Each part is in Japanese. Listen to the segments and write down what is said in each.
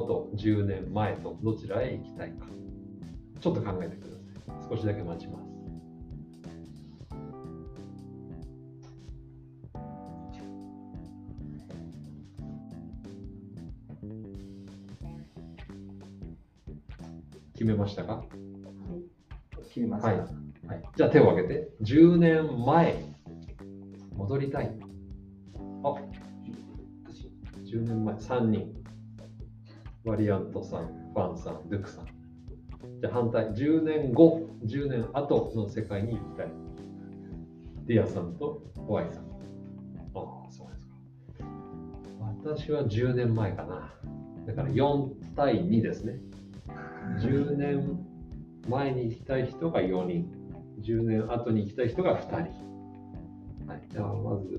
後と10年前とどちらへ行きたいか。ちょっと考えてください。少しだけ待ちます。決めましたか？決めました。はいはい、じゃあ手を挙げて。10年前、戻りたい。あ、10年前、3人。バリアントさん、ファンさん、ドゥクさん。じゃあ反対、10年後、10年後の世界に行きたい。ディアさんとホワイさん。ああ、そうですか。私は10年前かな。だから4対2ですね。10年前に行きたい人が4人、10年後に行きたい人が2人。はい、じゃあまず、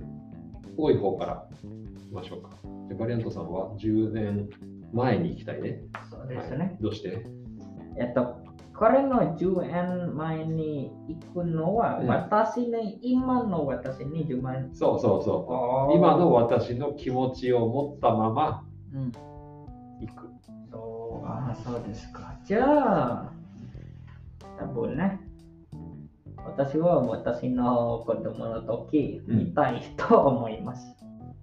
多い方からいきましょうか。じゃあバリアントさんは10年前に行きたいね。そうですね。はい、どうして？えっと、これの10年前に行くのは、うん私ね、今の私20万。そうそうそう。今の私の気持ちを持ったままうん。行く。そう、あそうですか。じゃあ、多分ね、私は私の子供の時うん見たいと思います。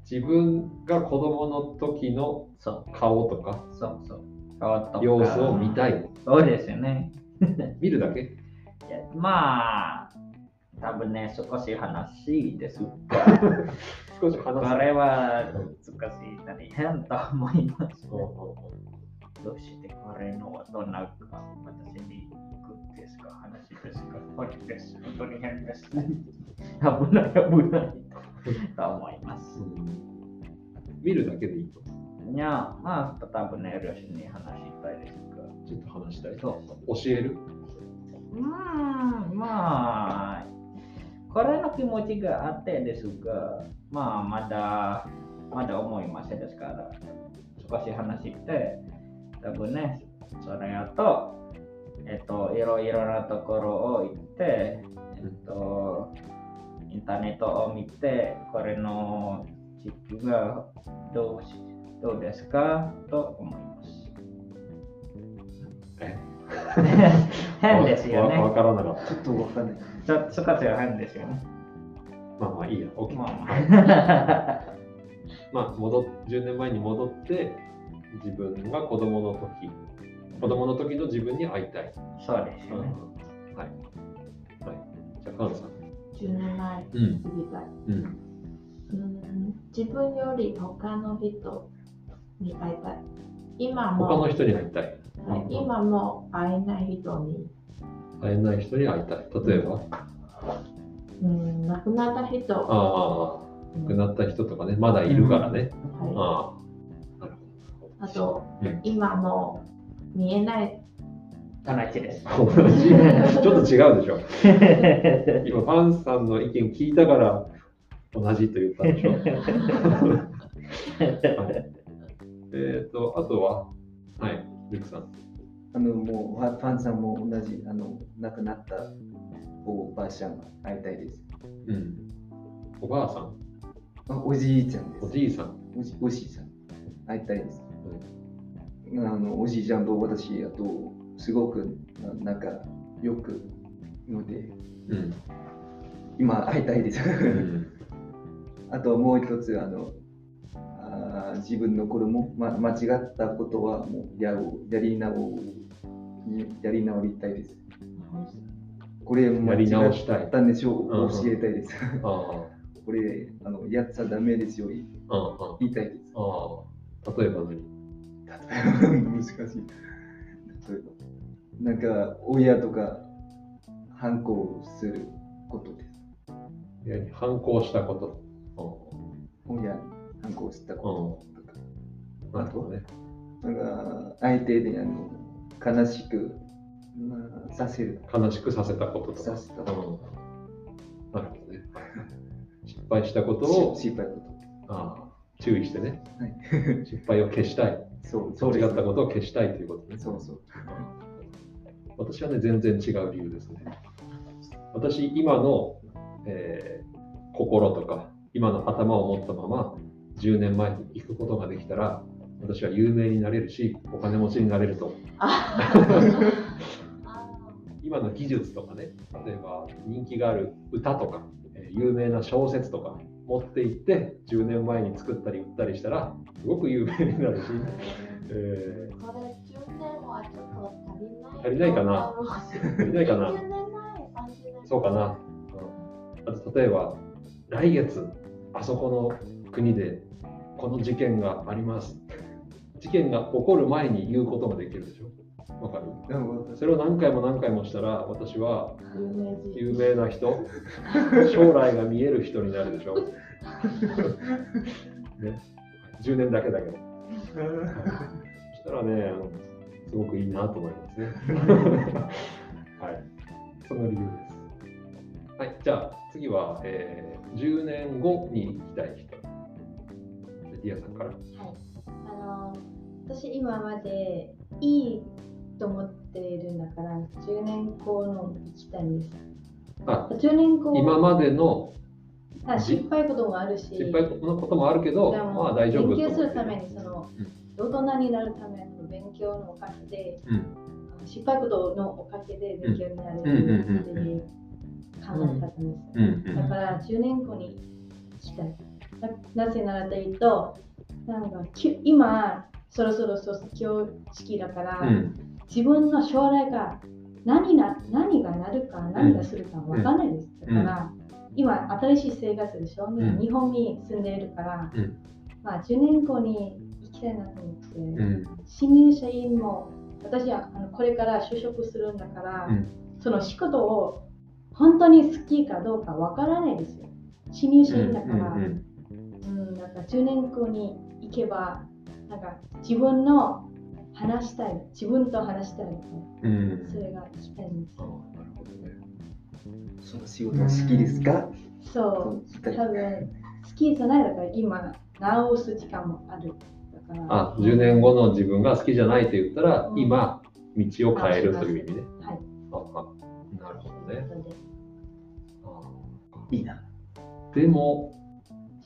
自分が子供の時の顔とかそうそう。顔とか様子を見たい。そうですよね。見るだけ？いやまあ、多分ね、少し話です。少し話す。これは難しい、大変と思います、うんうんうんどうしてこれのどんな私に行くんですか話ですか本当です。本当に変です。危ない危ないと思います。見るだけでいいと。いや、まあ、多分ね、両親に話したいですが。ちょっと話したい。そう教える？うーん、まあ、これの気持ちがあってですが、まあ、まだ、まだ思いませんですから、少し話して、多分ね、それあと、えっと、いろいろなところを行って、えっと、インターネットを見て、これの地球がどうしどうですかと思います。え変ですよねわ。わからなかっちょっとわかんない。ちょ少しは変ですよね。た。まあまあいいや。OK まあまあ、戻っ10年前に戻って、自分が子供の時、子供の時の自分に会いたい。そうですよね。はい。はい。じゃあ、カンさん。10年前うん。過ぎたい。うん。うん自分より他の人に会いたい。今も他の人に会いたい。はい今も会えない人に、会えない人に会いたい。例えば、うん、亡くなった人、ああ、うん亡くなった人とかね、まだいるからね。はああ。なるい、あと、うん今も見えない、同じです。ちょっと違うでしょ。今、ファンさんの意見聞いたから、同じと言ったんでしょ。はい、えっ、と、あとは、はい、ルクさん。あの、もう、ファンさんも同じ、あの、亡くなったおばあちゃんが会いたいです。うん。おばあさん、あおじいちゃんです。おじいさん。おじおじいちゃん。会いたいです。あの、おじいちゃんと私、あと、すごくな仲良くので、うん。今会いたいです。うん。あともう一つ、あの、あー自分の子供、ま、間違ったことはもうやろうやり直やり直りたいです。これ間やり直違したいったんでしょう、うん教えたいです。あ これあのやっちゃダメですよ、言いたいです。例えば何？例えば 難しい。例えば、なんか親とか反抗することです。いや反抗したこと。親に反抗したこととか。うん。なるほどね。なんか相手であの悲しく、まあ、させる。悲しくさせたこととか。させたうん。なるほどね。失敗したことを失敗こああ注意してね。はい失敗を消したい。と。そう、そう間違ったことを消したいということね。そうそう。私はね、全然違う理由ですね。私、今の、えー心とか、今の頭を持ったまま、10年前に行くことができたら、私は有名になれるし、お金持ちになれると。あ 今の技術とかね、例えば人気がある歌とか、えー有名な小説とか持って行って、10年前に作ったり売ったりしたら、すごく有名になるし、えこれ10年はちょっと足りない。かな足足りないかな10年前、30年前。そうかな。うんあと例えば、来月、あそこの国でこの事件があります。事件が起こる前に言うことができるでしょ。わかる？なるほど。それを何回も何回もしたら、私は有名な人、将来が見える人になるでしょ。ね、10年だけだけど。そしたらね、あのすごくいいなと思いますね。はい、その理由です。はい、じゃあ次は、えー10年後に行きたい人。ディアさんから。はい、あの私今までいいと思っているんだから10年後の行きたいんです。あ10年後今までのあ失敗こともあるし、失敗のこともあるけど、まあ大丈夫勉強するためにその、大人になるための勉強のおかげで、うん。失敗ことのおかげで勉強になるっていう考え方ですだから10年後に行きたい。ななぜならというと、なんかき今、そろそろ卒業式だから、うん自分の将来が何な何がなるか何がするかわかんないです。だから、今、新しい生活でしょ、ん日本に住んでいるから、うん。まあ、10年後に行きたいなと思って、うん。新入社員も私はあのこれから就職するんだから、うん。その仕事を本当に好きかどうかわからないですよ。新入社員だから、うんうん、なんか10年後に行けば、なんか自分の話したい、自分と話したい、うんうんそれが行きたいんですあ。なるほどね。その仕事は好きですか？そう、多分好きじゃないだから今、直す時間もある。だからあ、10年後の自分が好きじゃないと言ったら、うん今、道を変えるという意味ね。はい。ああなるほどね。いいな。でも、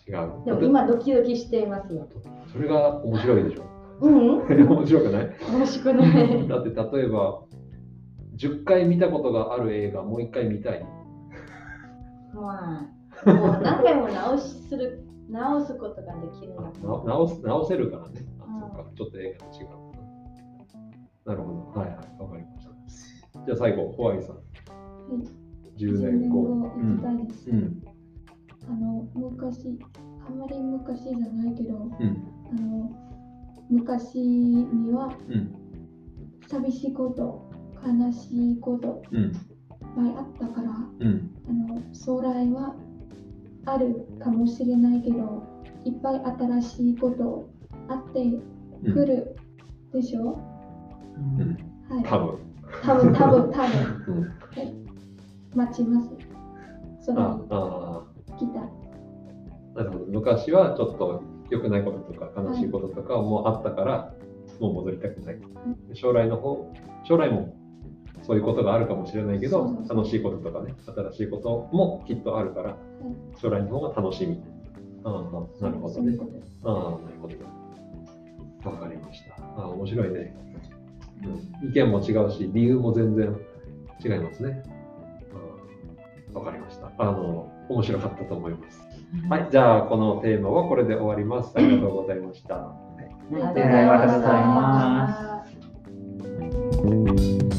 違う。でも今、ドキドキしていますよ。それが面白いでしょ。うん、面白くない？面白くない。だって例えば、10回見たことがある映画、もう1回見たい。まあ、もう何回も直しする直すことができるな直す直せるからね。あうんそうかちょっと映画と違う。なるほど。はいはい、わかりました。じゃあ最後、ホワイさん。10 10年後。行きたいです。うん。あの昔、あんまり昔じゃないけど、うん。あの昔にはうん。寂しいこと、悲しいことうん。いっぱいあったから、うん。あの将来はあるかもしれないけど、いっぱい新しいことあってうん。くるでしょ、うん。はい。多分。多分多分多分 うん。待ちます。それあにあ来た。昔はちょっと良くないこととか悲しいこととかもあったから、もう戻りたくない。で将来の方、将来もそういうことがあるかもしれないけど楽しいこととかね、新しいこともきっとあるから、将来の方が楽しみ。ああ、なるほどね。ああ、なるほど。わかりました。ああ、面白いね。うん、意見も違うし、理由も全然違いますね。わかりました。あの、面白かったと思います。はい、じゃあこのテーマはこれで終わります。ありがとうございました。ありがとうございます。